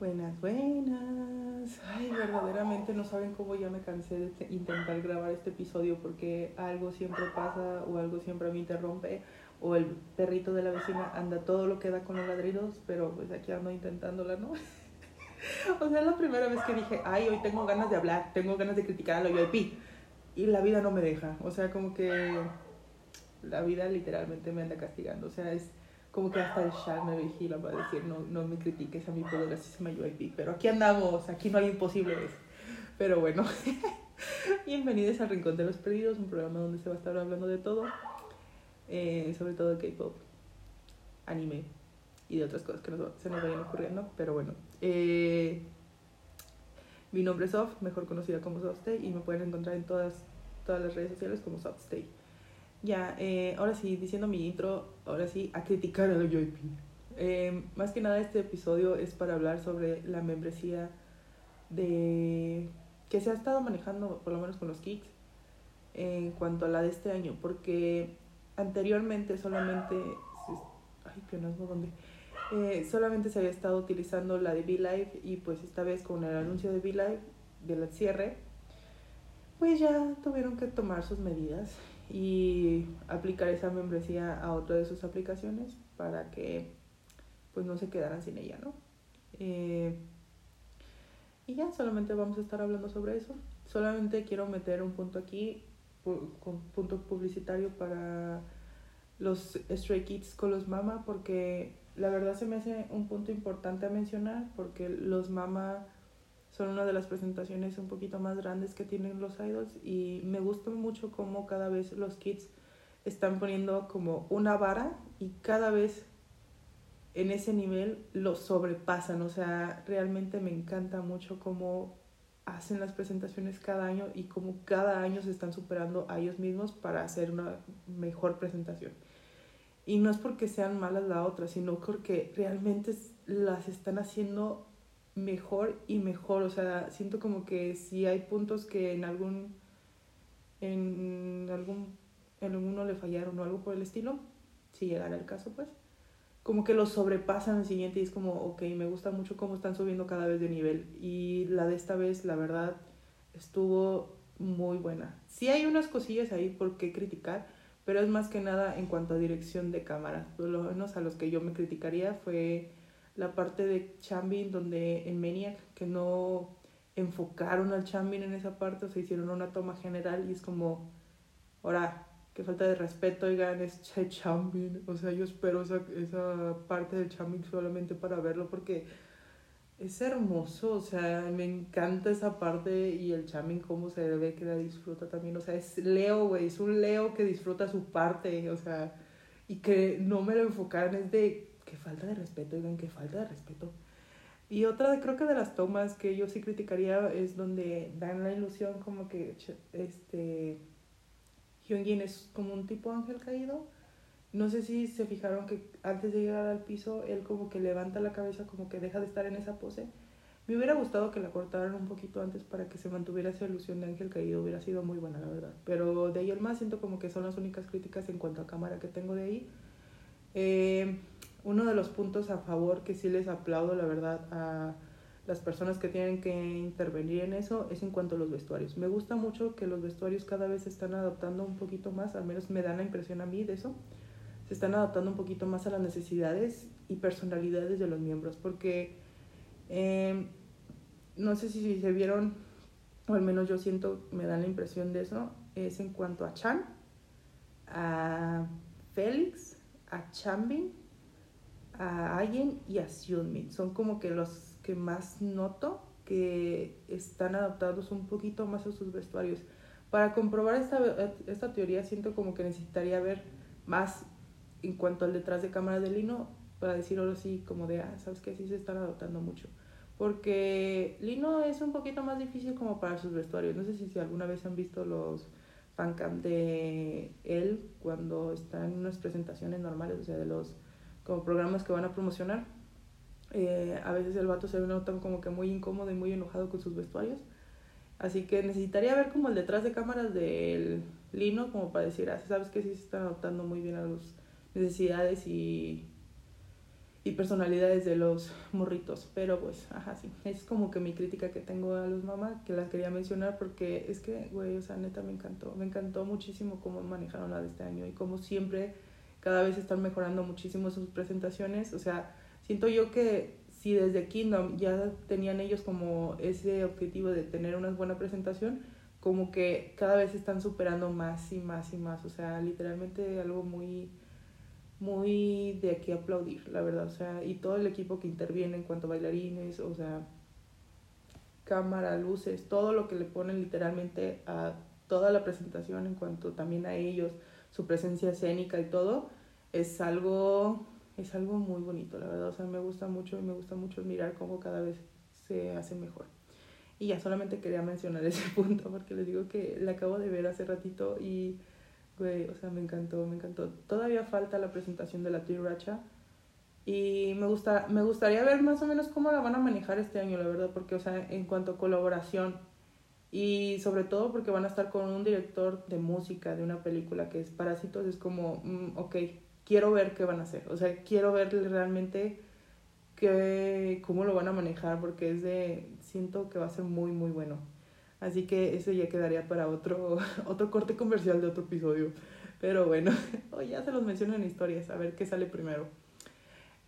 Buenas, buenas. Ay, verdaderamente no saben cómo ya me cansé de te- intentar grabar este episodio porque algo siempre pasa o algo siempre me interrumpe o el perrito de la vecina anda todo lo que da con los ladridos, pero pues aquí ando intentándola, ¿no? o sea, es la primera vez que dije, ay, hoy tengo ganas de hablar, tengo ganas de criticar a la UIP y la vida no me deja, o sea, como que la vida literalmente me anda castigando, o sea, es como que hasta el chat me vigila para decir no, no me critiques a mi poderosísima UIP, pero aquí andamos, aquí no hay imposibles. Pero bueno, bienvenidos al Rincón de los Perdidos, un programa donde se va a estar hablando de todo, eh, sobre todo K-pop, anime y de otras cosas que nos, se nos vayan ocurriendo, pero bueno. Eh, mi nombre es Soft, mejor conocida como Softstay, y me pueden encontrar en todas, todas las redes sociales como Softstay. Ya, eh, ahora sí, diciendo mi intro, ahora sí, a criticar a la UIP. Eh, más que nada este episodio es para hablar sobre la membresía de que se ha estado manejando, por lo menos con los Kicks, en cuanto a la de este año, porque anteriormente solamente, ay, pionasmo, ¿dónde? Eh, solamente se había estado utilizando la de V-Live y pues esta vez con el anuncio de V-Live, del cierre, pues ya tuvieron que tomar sus medidas y aplicar esa membresía a otra de sus aplicaciones para que pues no se quedaran sin ella, ¿no? Eh, y ya solamente vamos a estar hablando sobre eso. Solamente quiero meter un punto aquí, con punto publicitario para los Stray Kids con los Mama, porque la verdad se me hace un punto importante a mencionar, porque los Mama son una de las presentaciones un poquito más grandes que tienen los idols y me gusta mucho cómo cada vez los kids están poniendo como una vara y cada vez en ese nivel lo sobrepasan, o sea, realmente me encanta mucho cómo hacen las presentaciones cada año y cómo cada año se están superando a ellos mismos para hacer una mejor presentación. Y no es porque sean malas la otra, sino porque realmente las están haciendo mejor y mejor. O sea, siento como que si hay puntos que en algún. en algún. en alguno le fallaron o algo por el estilo, si llegara el caso, pues. Como que los sobrepasan al siguiente y es como, ok, me gusta mucho cómo están subiendo cada vez de nivel. Y la de esta vez, la verdad, estuvo muy buena. Sí hay unas cosillas ahí por qué criticar, pero es más que nada en cuanto a dirección de cámara. Por lo menos a los que yo me criticaría fue la parte de Chambin donde en Maniac que no enfocaron al Chambin en esa parte, o sea, hicieron una toma general y es como, ahora, qué falta de respeto, oigan, es Ch- Chambin, o sea, yo espero esa, esa parte del Chambin solamente para verlo porque es hermoso, o sea, me encanta esa parte y el Chambin cómo se ve que la disfruta también, o sea, es Leo, güey, es un Leo que disfruta su parte, o sea, y que no me lo enfocaran es de qué falta de respeto, oigan, qué falta de respeto. Y otra, de- creo que de las tomas que yo sí criticaría es donde dan la ilusión como que este Hyunjin es como un tipo ángel caído. No sé si se fijaron que antes de llegar al piso, él como que levanta la cabeza, como que deja de estar en esa pose. Me hubiera gustado que la cortaran un poquito antes para que se mantuviera esa ilusión de ángel caído, hubiera sido muy buena, la verdad. Pero de ahí en más siento como que son las únicas críticas en cuanto a cámara que tengo de ahí. Eh, uno de los puntos a favor que sí les aplaudo, la verdad, a las personas que tienen que intervenir en eso es en cuanto a los vestuarios. Me gusta mucho que los vestuarios cada vez se están adaptando un poquito más, al menos me da la impresión a mí de eso. Se están adaptando un poquito más a las necesidades y personalidades de los miembros, porque eh, no sé si se vieron, o al menos yo siento, me da la impresión de eso, es en cuanto a Chan, a Félix, a Chambin, a Ayen y a Seunmin. Son como que los que más noto que están adaptados un poquito más a sus vestuarios. Para comprobar esta, esta teoría siento como que necesitaría ver más en cuanto al detrás de cámara de Lino para decir ahora sí como de, ah, sabes que sí se están adaptando mucho. Porque Lino es un poquito más difícil como para sus vestuarios. No sé si, si alguna vez han visto los fancam de él cuando está en unas presentaciones normales, o sea, de los como programas que van a promocionar. Eh, a veces el vato se nota como que muy incómodo y muy enojado con sus vestuarios. Así que necesitaría ver como el detrás de cámaras del Lino, como para decir, ah, sabes que sí se están adaptando muy bien a las necesidades y, y personalidades de los morritos. Pero pues, ajá, sí. Es como que mi crítica que tengo a los mamás, que las quería mencionar porque es que, güey, o sea, neta me encantó. Me encantó muchísimo cómo manejaron la de este año y cómo siempre, cada vez están mejorando muchísimo sus presentaciones. O sea, siento yo que si desde Kingdom ya tenían ellos como ese objetivo de tener una buena presentación, como que cada vez están superando más y más y más. O sea, literalmente algo muy muy de aquí aplaudir, la verdad, o sea, y todo el equipo que interviene en cuanto a bailarines, o sea, cámara, luces, todo lo que le ponen literalmente a toda la presentación en cuanto también a ellos, su presencia escénica y todo, es algo, es algo muy bonito, la verdad, o sea, me gusta mucho y me gusta mucho mirar cómo cada vez se hace mejor. Y ya solamente quería mencionar ese punto porque les digo que la acabo de ver hace ratito y Güey, o sea, me encantó, me encantó. Todavía falta la presentación de la Racha Y me, gusta, me gustaría ver más o menos cómo la van a manejar este año, la verdad, porque, o sea, en cuanto a colaboración y sobre todo porque van a estar con un director de música de una película que es Parásitos, es como, mm, ok, quiero ver qué van a hacer, o sea, quiero ver realmente qué, cómo lo van a manejar, porque es de, siento que va a ser muy, muy bueno. Así que eso ya quedaría para otro, otro corte comercial de otro episodio. Pero bueno, ya se los menciono en historias, a ver qué sale primero.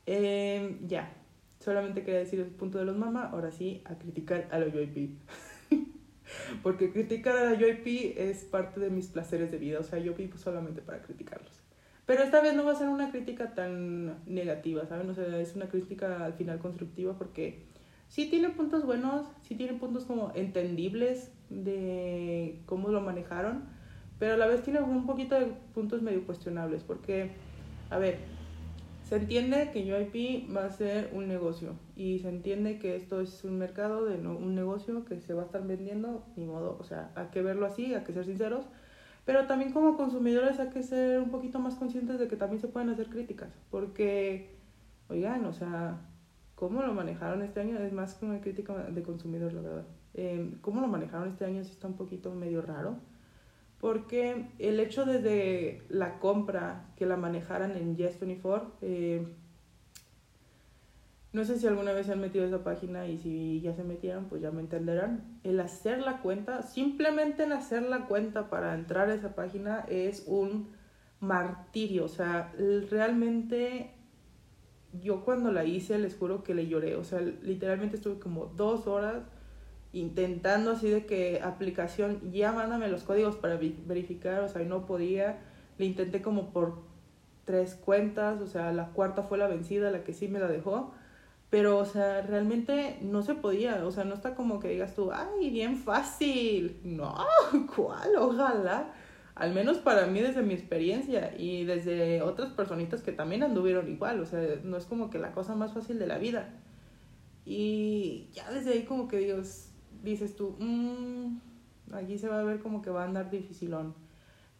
Em, ya, solamente quería decir el punto de los mamás, ahora sí, a criticar a la UIP. Porque criticar a la UIP es parte de mis placeres de vida, o sea, yo vivo solamente para criticarlos. Pero esta vez no va a ser una crítica tan negativa, ¿saben? O sea, es una crítica al final constructiva porque sí tiene puntos buenos, sí tiene puntos como entendibles de cómo lo manejaron, pero a la vez tiene un poquito de puntos medio cuestionables, porque, a ver, se entiende que UIP va a ser un negocio y se entiende que esto es un mercado, de un negocio que se va a estar vendiendo, ni modo, o sea, hay que verlo así, hay que ser sinceros, pero también como consumidores hay que ser un poquito más conscientes de que también se pueden hacer críticas, porque, oigan, o sea, cómo lo manejaron este año es más que una crítica de consumidor, la verdad. Eh, cómo lo manejaron este año sí está un poquito medio raro, porque el hecho desde la compra que la manejaran en Yes24, eh, no sé si alguna vez se han metido esa página y si ya se metieron, pues ya me entenderán. El hacer la cuenta, simplemente el hacer la cuenta para entrar a esa página es un martirio. O sea, realmente yo cuando la hice, les juro que le lloré. O sea, literalmente estuve como dos horas intentando así de que aplicación, ya mándame los códigos para verificar, o sea, y no podía. Le intenté como por tres cuentas, o sea, la cuarta fue la vencida, la que sí me la dejó. Pero, o sea, realmente no se podía, o sea, no está como que digas tú, ay, bien fácil. No, ¿cuál? Ojalá al menos para mí desde mi experiencia y desde otras personitas que también anduvieron igual, o sea, no es como que la cosa más fácil de la vida. Y ya desde ahí como que Dios, dices tú, mmm, allí se va a ver como que va a andar dificilón.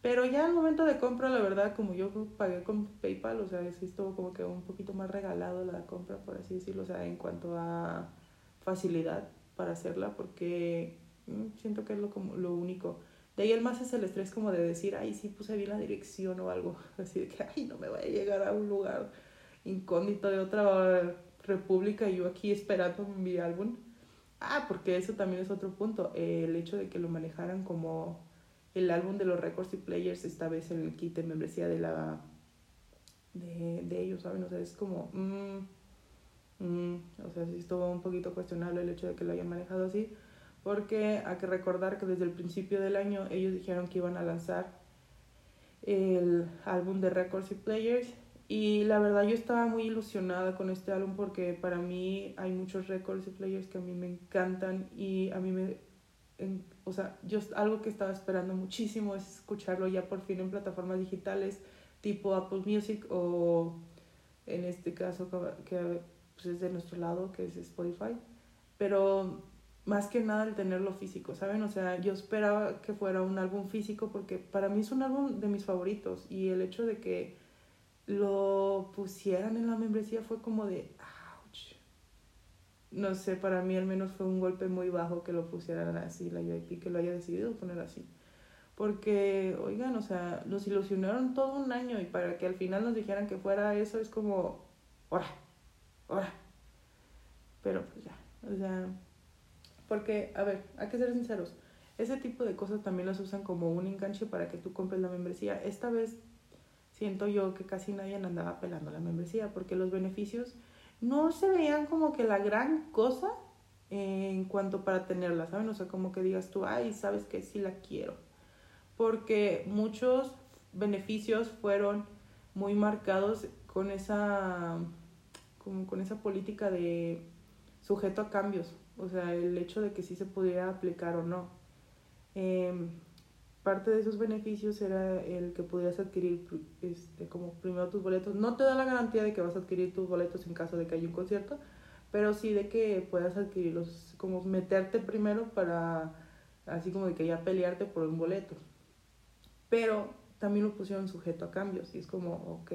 Pero ya al momento de compra, la verdad, como yo pagué con PayPal, o sea, sí estuvo como que un poquito más regalado la compra, por así decirlo, o sea, en cuanto a facilidad para hacerla, porque mm, siento que es lo, como, lo único. De ahí el más es el estrés como de decir, ay, sí puse bien la dirección o algo. Así de que, ay, no me voy a llegar a un lugar incógnito de otra república y yo aquí esperando mi álbum. Ah, porque eso también es otro punto. el hecho de que lo manejaran como el álbum de los Records y Players, esta vez en el kit de membresía de la de, ellos, ¿saben? O sea, es como, mmm, o sea, sí estuvo un poquito cuestionable el hecho de que lo hayan manejado así porque hay que recordar que desde el principio del año ellos dijeron que iban a lanzar el álbum de Records y Players y la verdad yo estaba muy ilusionada con este álbum porque para mí hay muchos Records y Players que a mí me encantan y a mí me... o sea, yo algo que estaba esperando muchísimo es escucharlo ya por fin en plataformas digitales tipo Apple Music o en este caso que pues, es de nuestro lado que es Spotify. Pero más que nada el tenerlo físico, ¿saben? O sea, yo esperaba que fuera un álbum físico porque para mí es un álbum de mis favoritos y el hecho de que lo pusieran en la membresía fue como de, ouch. No sé, para mí al menos fue un golpe muy bajo que lo pusieran así, la UIP, que lo haya decidido poner así. Porque, oigan, o sea, nos ilusionaron todo un año y para que al final nos dijeran que fuera eso es como, ahora, ahora. Pero pues ya, o sea, porque, a ver, hay que ser sinceros, ese tipo de cosas también las usan como un enganche para que tú compres la membresía. Esta vez siento yo que casi nadie andaba pelando la membresía porque los beneficios no se veían como que la gran cosa en cuanto para tenerla, ¿saben? O sea, como que digas tú, ay, sabes que sí la quiero. Porque muchos beneficios fueron muy marcados con esa, con esa política de sujeto a cambios. O sea, el hecho de que sí se pudiera aplicar o no. Em, parte de esos beneficios era el que podías adquirir este, como primero tus boletos. No te da la garantía de que vas a adquirir tus boletos en caso de que haya un concierto, pero sí de que puedas adquirirlos, como meterte primero para, así como de que ya pelearte por un boleto. Pero también lo pusieron sujeto a cambios y es como, ok.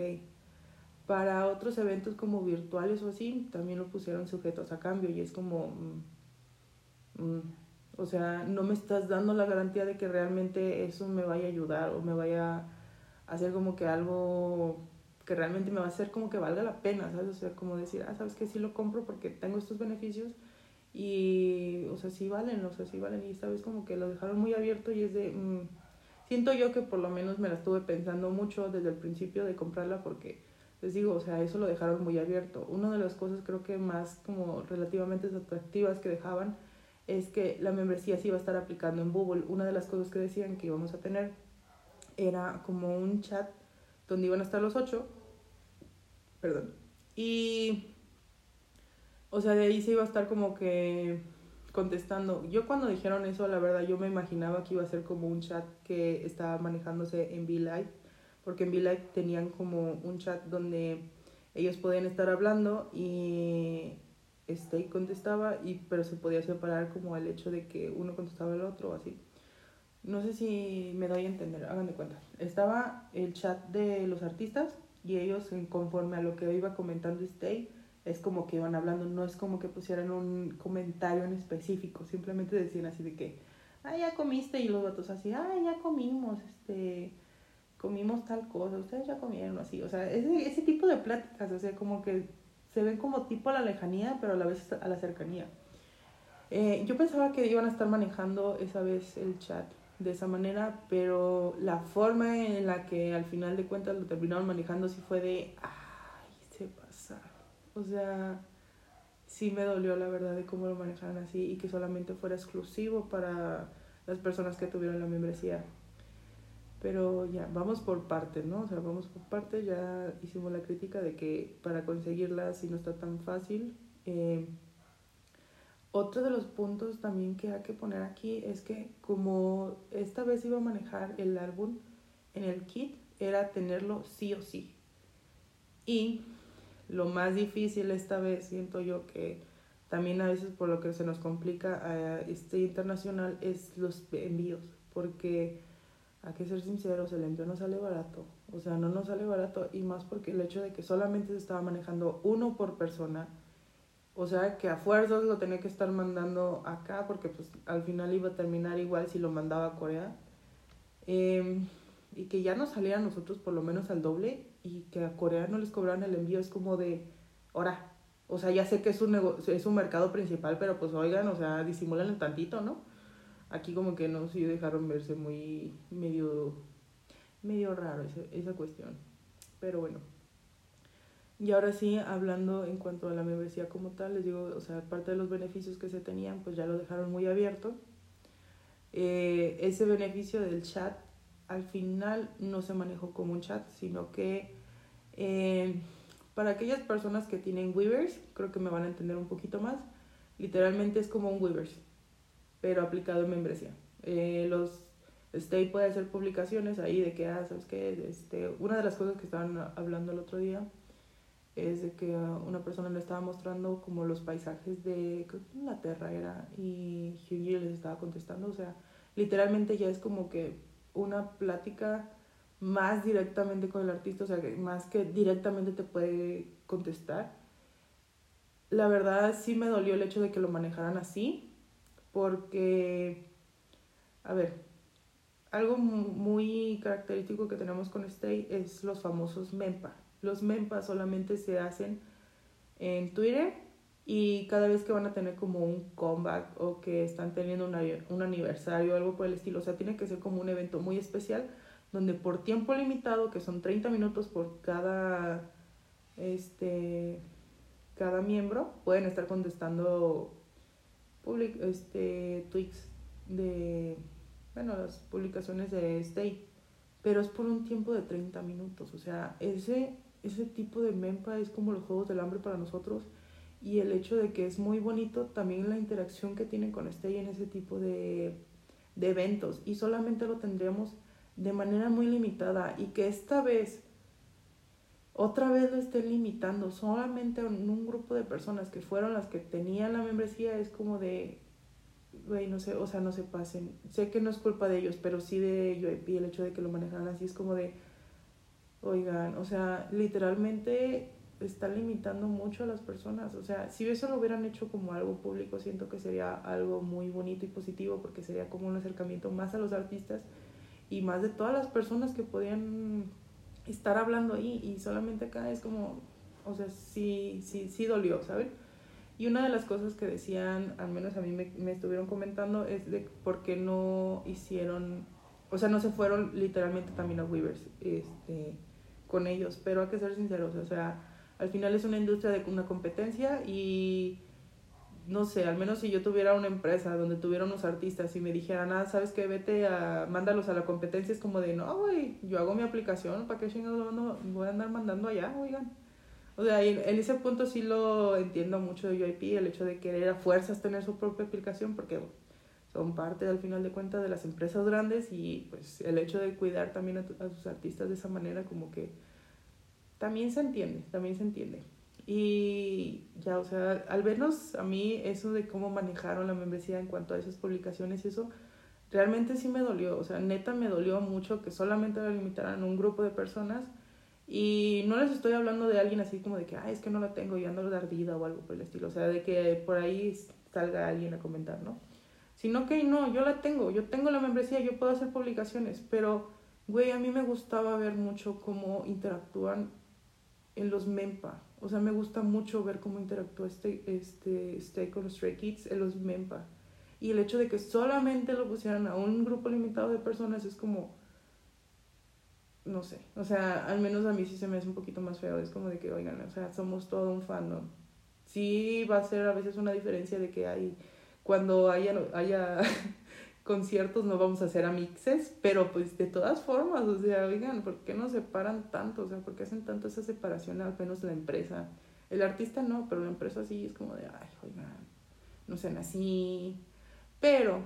Para otros eventos como virtuales o así, también lo pusieron sujetos a cambio y es como, mm, mm, o sea, no me estás dando la garantía de que realmente eso me vaya a ayudar o me vaya a hacer como que algo que realmente me va a hacer como que valga la pena, ¿sabes? O sea, como decir, ah, sabes que sí lo compro porque tengo estos beneficios y, o sea, sí valen, o sea, sí valen. Y vez como que lo dejaron muy abierto y es de, mm, siento yo que por lo menos me la estuve pensando mucho desde el principio de comprarla porque, les digo, o sea, eso lo dejaron muy abierto. Una de las cosas creo que más como relativamente atractivas que dejaban es que la membresía se iba a estar aplicando en Google. Una de las cosas que decían que íbamos a tener era como un chat donde iban a estar los ocho, perdón, y, o sea, de ahí se iba a estar como que contestando. Yo cuando dijeron eso, la verdad, yo me imaginaba que iba a ser como un chat que estaba manejándose en V-Live, porque en V-Live tenían como un chat donde ellos podían estar hablando y este contestaba y pero se podía separar como el hecho de que uno contestaba al otro o así no sé si me doy a entender, hagan de cuenta. Estaba el chat de los artistas y ellos, conforme a lo que iba comentando Stay, es como que iban hablando, no es como que pusieran un comentario en específico, simplemente decían así de que, ah, ya comiste, y los datos así, ah, ya comimos, este, comimos tal cosa, ustedes ya comieron, así, o sea, ese, ese tipo de pláticas, o sea, como que se ven como tipo a la lejanía, pero a la vez a la cercanía. Eh, yo pensaba que iban a estar manejando esa vez el chat de esa manera, pero la forma en la que al final de cuentas lo terminaron manejando sí fue de, ay, se pasa. O sea, sí me dolió la verdad de cómo lo manejaron así y que solamente fuera exclusivo para las personas que tuvieron la membresía. Pero ya, vamos por partes, ¿no? O sea, vamos por partes, ya hicimos la crítica de que para conseguirla sí no está tan fácil. Eh, otro de los puntos también que hay que poner aquí es que como esta vez iba a manejar el álbum en el kit, era tenerlo sí o sí. Y lo más difícil esta vez, siento yo que también a veces por lo que se nos complica a este internacional es los envíos, porque hay que ser sinceros, el envío no sale barato, o sea, no nos sale barato y más porque el hecho de que solamente se estaba manejando uno por persona, o sea, que a fuerzas lo tenía que estar mandando acá porque pues al final iba a terminar igual si lo mandaba a Corea. Em, y que ya nos saliera a nosotros por lo menos al doble y que a Corea no les cobraran el envío es como de, ahora, o sea, ya sé que es un, negocio, es un mercado principal, pero pues oigan, o sea, disimulan tantito, ¿no? Aquí como que no, sí dejaron verse muy medio, medio raro esa, esa cuestión. Pero bueno. Y ahora sí, hablando en cuanto a la membresía como tal, les digo, o sea, parte de los beneficios que se tenían, pues ya lo dejaron muy abierto. Eh, ese beneficio del chat al final no se manejó como un chat, sino que eh, para aquellas personas que tienen Weavers, creo que me van a entender un poquito más, literalmente es como un Weavers, pero aplicado en membresía. Eh, los Stay puede hacer publicaciones ahí de que, ah, ¿sabes qué? Este, una de las cosas que estaban hablando el otro día es de que una persona le estaba mostrando como los paisajes de Inglaterra era y Hugh les estaba contestando, o sea, literalmente ya es como que una plática más directamente con el artista, o sea, más que directamente te puede contestar. La verdad sí me dolió el hecho de que lo manejaran así, porque, a ver, algo muy característico que tenemos con Stay es los famosos MEMPA. Los MEMPA solamente se hacen en Twitter y cada vez que van a tener como un comeback o que están teniendo una, un aniversario o algo por el estilo. O sea, tiene que ser como un evento muy especial donde por tiempo limitado, que son 30 minutos por cada, este, cada miembro, pueden estar contestando public, este, tweets de, bueno, las publicaciones de State. Pero es por un tiempo de 30 minutos. O sea, ese, ese tipo de mempa es como los Juegos del Hambre para nosotros y el hecho de que es muy bonito también la interacción que tienen con Stay en ese tipo de, de eventos y solamente lo tendríamos de manera muy limitada y que esta vez otra vez lo estén limitando solamente en un grupo de personas que fueron las que tenían la membresía es como de güey no sé o sea no se pasen sé que no es culpa de ellos pero sí de UIP el hecho de que lo manejaran así es como de oigan o sea literalmente está limitando mucho a las personas. O sea, si eso lo hubieran hecho como algo público, siento que sería algo muy bonito y positivo porque sería como un acercamiento más a los artistas y más de todas las personas que podían estar hablando ahí y solamente acá es como, o sea, sí, sí, sí dolió, ¿sabes? Y una de las cosas que decían, al menos a mí me, me estuvieron comentando, es de por qué no hicieron, o sea, no se fueron literalmente también a Weavers este, con ellos, pero hay que ser sinceros, o sea, al final es una industria de una competencia y no sé, al menos si yo tuviera una empresa donde tuviera unos artistas y me dijeran, ah, sabes qué, vete a, mándalos a la competencia, es como de, no, yo hago mi aplicación, ¿para qué chingados voy a andar mandando allá, oigan? O sea, en, en, ese punto sí lo entiendo mucho de UIP, el hecho de querer a fuerzas tener su propia aplicación, porque son parte al final de cuentas de las empresas grandes y pues el hecho de cuidar también a, a sus artistas de esa manera como que también se entiende, también se entiende. Y ya, o sea, al vernos a mí eso de cómo manejaron la membresía en cuanto a esas publicaciones y eso, realmente sí me dolió, o sea, neta me dolió mucho que solamente la limitaran a un grupo de personas y no les estoy hablando de alguien así como de que, ay, es que no la tengo y ando de ardida o algo por el estilo, o sea, de que por ahí salga alguien a comentar, ¿no? Sino que no, yo la tengo, yo tengo la membresía, yo puedo hacer publicaciones, pero, güey, a mí me gustaba ver mucho cómo interactúan en los MEMPA. O sea, me gusta mucho ver cómo interactúa este, este, este con los Stray Kids en los MEMPA. Y el hecho de que solamente lo pusieran a un grupo limitado de personas es como, no sé, o sea, al menos a mí sí se me hace un poquito más feo. Es como de que, oigan, o sea, somos todo un fandom. Sí va a ser a veces una diferencia de que hay, cuando haya, haya conciertos no vamos a hacer amixes, pero pues de todas formas, o sea, oigan, ¿por qué nos separan tanto? O sea, ¿por qué hacen tanto esa separación al menos la empresa? El artista no, pero la empresa sí es como de, ay, oigan, no sean así. Pero,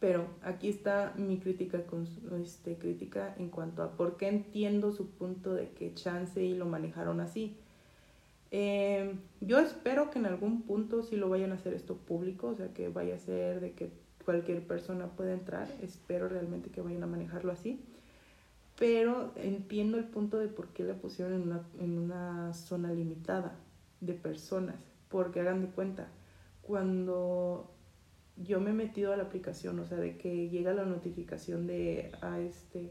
pero aquí está mi crítica, con, este, crítica en cuanto a por qué entiendo su punto de que chance y lo manejaron así. Eh, yo espero que en algún punto sí lo vayan a hacer esto público, o sea, que vaya a ser de que cualquier persona puede entrar. Espero realmente que vayan a manejarlo así. Pero entiendo el punto de por qué la pusieron en una, en una zona limitada de personas. Porque hagan de cuenta, cuando yo me he metido a la aplicación, o sea, de que llega la notificación de a este,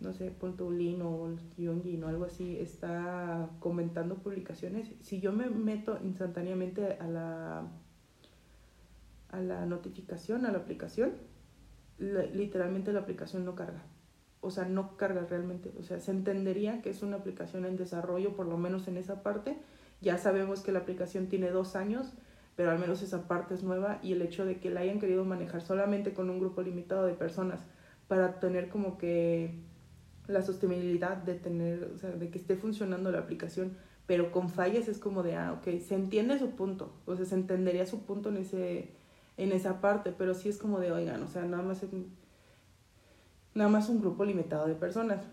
no sé, punto Lino o Yongin o algo así, está comentando publicaciones. Si yo me meto instantáneamente a la a la notificación, a la aplicación, literalmente la aplicación no carga. O sea, no carga realmente. O sea, se entendería que es una aplicación en desarrollo, por lo menos en esa parte. Ya sabemos que la aplicación tiene dos años, pero al menos esa parte es nueva y el hecho de que la hayan querido manejar solamente con un grupo limitado de personas para tener como que la sostenibilidad de tener, o sea, de que esté funcionando la aplicación, pero con fallas es como de, ah, ok, se entiende su punto, o sea, se entendería su punto en ese, en esa parte, pero sí es como de, oigan, o sea, nada más, nada más un grupo limitado de personas.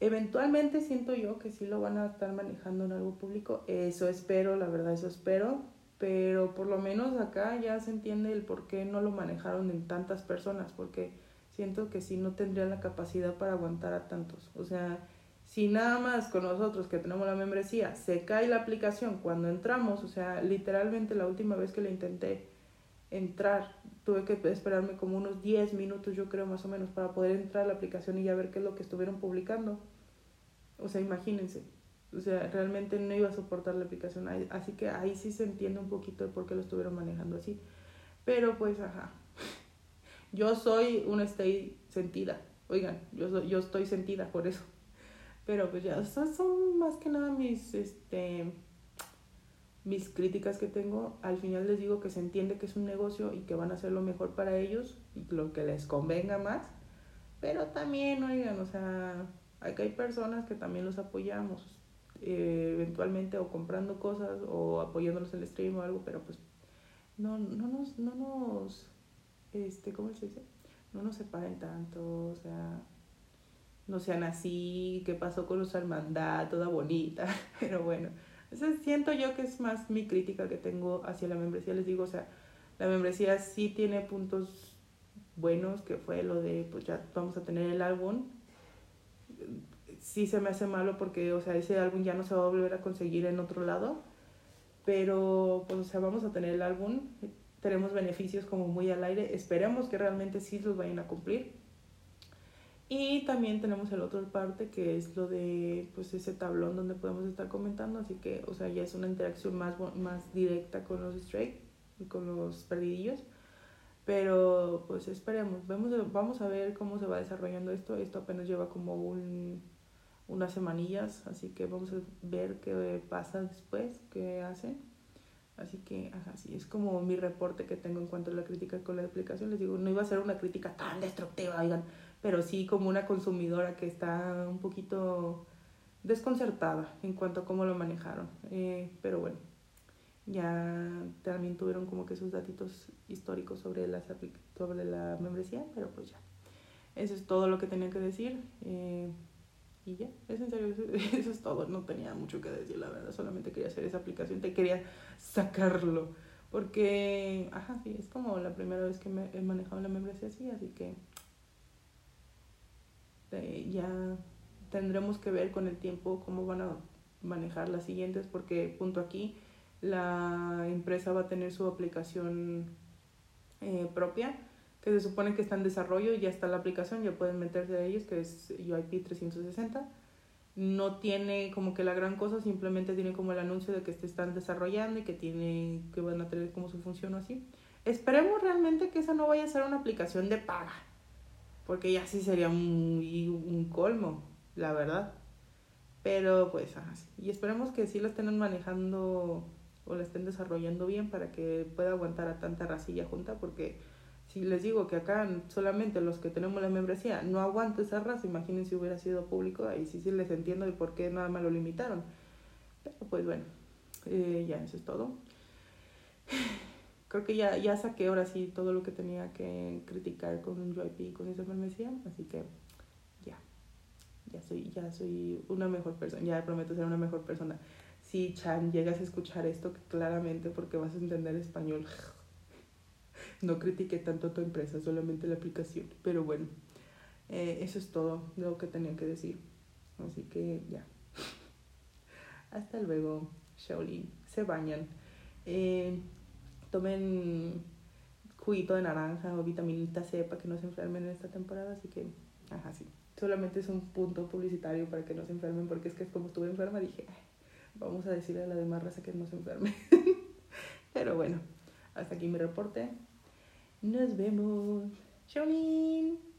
Eventualmente siento yo que sí lo van a estar manejando en algo público, eso espero, la verdad eso espero, pero por lo menos acá ya se entiende el por qué no lo manejaron en tantas personas, porque siento que sí no tendrían la capacidad para aguantar a tantos. O sea, si nada más con nosotros que tenemos la membresía se cae la aplicación cuando entramos, o sea, literalmente la última vez que la intenté, entrar. Tuve que esperarme como unos 10 minutos, yo creo, más o menos, para poder entrar a la aplicación y ya ver qué es lo que estuvieron publicando. O sea, imagínense. O sea, realmente no iba a soportar la aplicación. Así que ahí sí se entiende un poquito de por qué lo estuvieron manejando así. Pero pues, ajá. Yo soy una stay sentida. Oigan, yo, yo estoy sentida por eso. Pero pues ya, esas son más que nada mis, este, mis críticas que tengo. Al final les digo que se entiende que es un negocio y que van a hacer lo mejor para ellos y lo que les convenga más. Pero también, oigan, o sea, aquí hay personas que también los apoyamos. Eh, eventualmente o comprando cosas o apoyándolos en el stream o algo, pero pues no, no nos, no nos, este, ¿cómo se dice? No nos separen tanto, o sea, no sean así, qué pasó con los hermandad, toda bonita, pero bueno, siento yo que es más mi crítica que tengo hacia la membresía, les digo, o sea, la membresía sí tiene puntos buenos, que fue lo de, pues ya vamos a tener el álbum, sí se me hace malo porque, o sea, ese álbum ya no se va a volver a conseguir en otro lado, pero, pues, o sea, vamos a tener el álbum, tenemos beneficios como muy al aire, esperemos que realmente sí los vayan a cumplir. Y también tenemos el otro parte que es lo de pues ese tablón donde podemos estar comentando, así que o sea, ya es una interacción más, más directa con los straight y con los perdidillos. Pero pues esperemos, vamos, vamos a ver cómo se va desarrollando esto. Esto apenas lleva como un, unas semanillas, así que vamos a ver qué pasa después, qué hacen. Así que, así es como mi reporte que tengo en cuanto a la crítica con la aplicación. Les digo, no iba a ser una crítica tan destructiva, oigan, pero sí como una consumidora que está un poquito desconcertada en cuanto a cómo lo manejaron. Eh, pero bueno, ya también tuvieron como que sus datitos históricos sobre, las, sobre la membresía, pero pues ya. Eso es todo lo que tenía que decir. Eh, y ya, es en serio, eso, es todo. No tenía mucho que decir, la verdad. Solamente quería hacer esa aplicación, te quería sacarlo. Porque, ajá, sí, es como la primera vez que me he manejado la membresía así, así que eh, ya tendremos que ver con el tiempo cómo van a manejar las siguientes, porque punto aquí la empresa va a tener su aplicación eh, propia, que se supone que está en desarrollo, ya está la aplicación, ya pueden meterse a ellos, que es UIP 360. No tiene como que la gran cosa, simplemente tiene como el anuncio de que se están desarrollando y que tiene que van a tener como su función o así. Esperemos realmente que esa no vaya a ser una aplicación de paga, porque ya sí sería muy un colmo, la verdad. Pero pues, y esperemos que sí lo estén manejando o la estén desarrollando bien para que pueda aguantar a tanta racilla junta, porque si les digo que acá solamente los que tenemos la membresía no aguanto esa raza, imaginen si hubiera sido público, ahí sí, sí les entiendo y por qué nada más lo limitaron. Pero pues bueno, eh, ya eso es todo. Creo que ya, ya saqué ahora sí todo lo que tenía que criticar con un UIP y con esa membresía, así que ya, ya soy, ya soy una mejor persona, ya prometo ser una mejor persona si Chan llegas a escuchar esto claramente porque vas a entender español. No critiqué tanto tu empresa, solamente la aplicación. Pero bueno, eh, eso es todo lo que tenía que decir. Así que ya. Hasta luego, Shaolin. Se bañan. Eh, tomen juguito de naranja o vitaminita C para que no se enfermen en esta temporada. Así que, ajá, sí. Solamente es un punto publicitario para que no se enfermen porque es que como estuve enferma dije, Vamos a decirle a la demás raza que no se enferme. Pero bueno, hasta aquí mi reporte. Nos vemos. Shaolin.